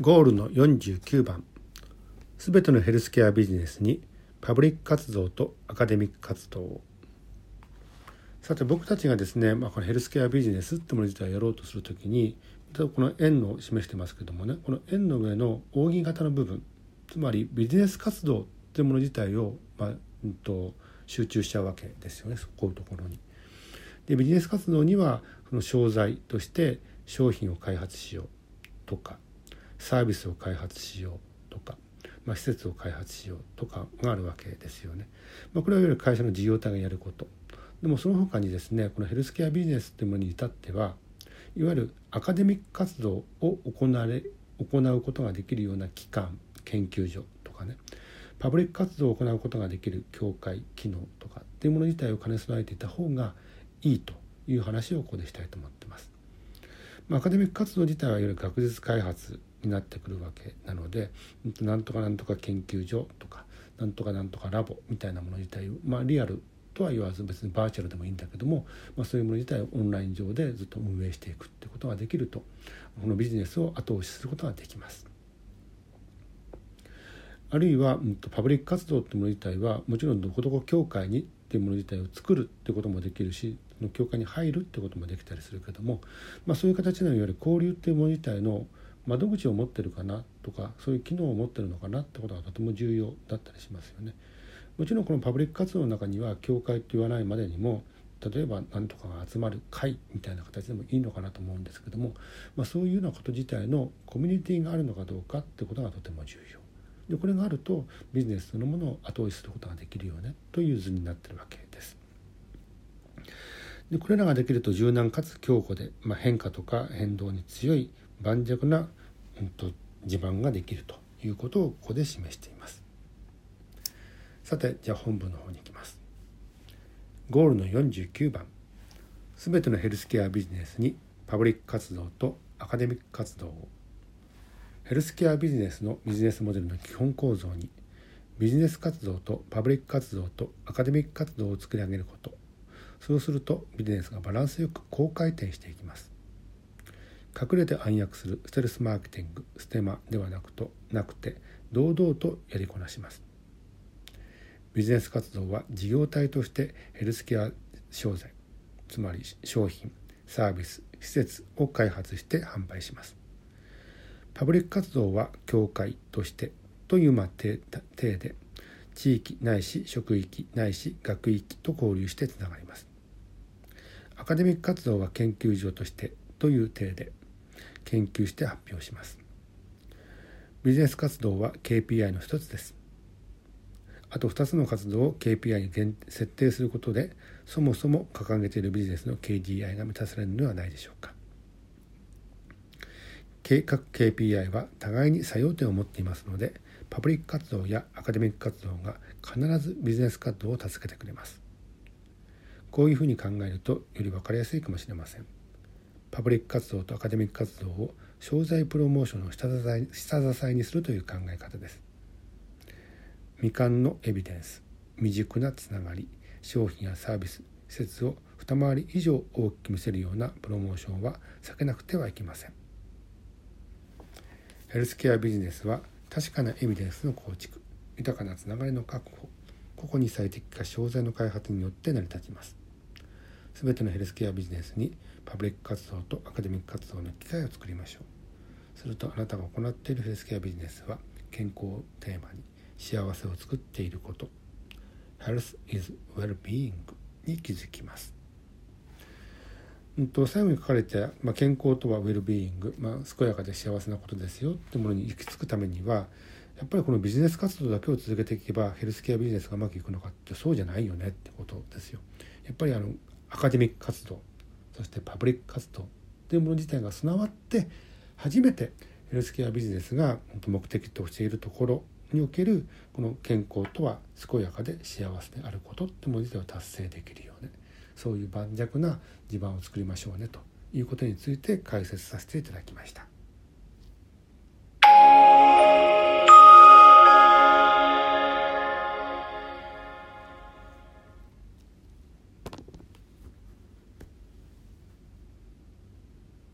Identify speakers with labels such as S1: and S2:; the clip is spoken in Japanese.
S1: ゴールの49番すべてのヘルスケアビジネスにパブリック活動とアカデミック活動さて僕たちがですね、まあ、このヘルスケアビジネスってもの自体をやろうとするときにこの円を示してますけどもねこの円の上の扇形の部分つまりビジネス活動ってもの自体を、まあうんと、集中しちゃうわけですよねこういうところに。でビジネス活動にはその商材として商品を開発しようとかサービスを開発しようとか、まあ、施設を開発しようとかがあるわけですよね。まあ、これはいわゆる会社の事業体がやること。でもその他にですねこのヘルスケアビジネスというものに至ってはいわゆるアカデミック活動を行われ行うことができるような機関研究所とかねパブリック活動を行うことができる協会機能とかっていうもの自体を兼ね備えていた方がいいという話をここでしたいと思ってます。まあ、アカデミック活動自体はいわゆる学術開発になってくるわけなのでなんとかなんとか研究所とかなんとかなんとかラボみたいなもの自体まあリアルとは言わず別にバーチャルでもいいんだけども、まあ、そういうもの自体をオンライン上でずっと運営していくってことができるとこのビジネスを後押しすることができます。あるいは、パブリック活動ってもの自体はもちろんどこどこ協会にっていうもの自体を作るってこともできるしその協会に入るってこともできたりするけども、まあ、そういう形のいわゆる交流っていうもの自体の窓口を持ってるかなとかそういう機能を持ってるのかなってことがとても重要だったりしますよね。もちろんこのパブリック活動の中には教会と言わないまでにも例えば何とかが集まる会みたいな形でもいいのかなと思うんですけども、まあ、そういうようなこと自体のコミュニティがあるのかどうかってことがとても重要。でこれがあるとビジネスそのものを後押しすることができるよねという図になってるわけです。でこれらができると柔軟かつ強固で、まあ、変化とか変動に強い盤石な、うんと、地盤ができるということをここで示しています。さてじゃあ本文の方に行きます。ゴールの49番すべてのヘルスケアビジネスにパブリック活動とアカデミック活動をヘルスケアビジネスのビジネスモデルの基本構造にビジネス活動とパブリック活動とアカデミック活動を作り上げることそうするとビジネスがバランスよく高回転していきます隠れて暗躍するステルスマーケティングステマではなくとなくて堂々とやりこなしますビジネス活動は事業体としてヘルスケア商材つまり商品サービス施設を開発して販売しますパブリック活動は教会としてというま体で地域ないし職域ないし学域と交流してつながります。アカデミック活動は研究所としてという体で研究して発表します。ビジネス活動は KPI の一つです。あと2つの活動を KPI に設定することでそもそも掲げているビジネスの KDI が満たされるのではないでしょうか。計画 KPI は互いに作用点を持っていますのでパブリック活動やアカデミック活動が必ずビジネス活動を助けてくれますこういうふうに考えるとより分かりやすいかもしれませんパブリック活動とアカデミック活動を商材プロモーションの下支え下支えにするという考え方です。未完のエビデンス未熟なつながり商品やサービス施設を二回り以上大きく見せるようなプロモーションは避けなくてはいけません。ヘルスケアビジネスは確かなエビデンスの構築豊かなつながりの確保個々に最適化商材の開発によって成り立ちます。すべてのヘルスケアビジネスにパブリック活動とアカデミック活動の機会を作りましょう。するとあなたが行っているヘルスケアビジネスは健康をテーマに幸せを作っていること。Health is Well-being に気づきます。うんと、最後に書かれて、まあ、健康とはウェルビーイング、まあ、健やかで幸せなことですよってものに行き着くためにはやっぱりこのビジネス活動だけを続けていけばヘルスケアビジネスがうまくいくのかってそうじゃないよねってことですよ。やっぱりあのアカデミック活動そしてパブリック活動というもの自体が備わって初めてヘルスケアビジネスが目的としているところにおけるこの健康とは健やかで幸せであることってもの自体を達成できるようね。そういう盤石な地盤を作りましょうねということについて解説させていただきました。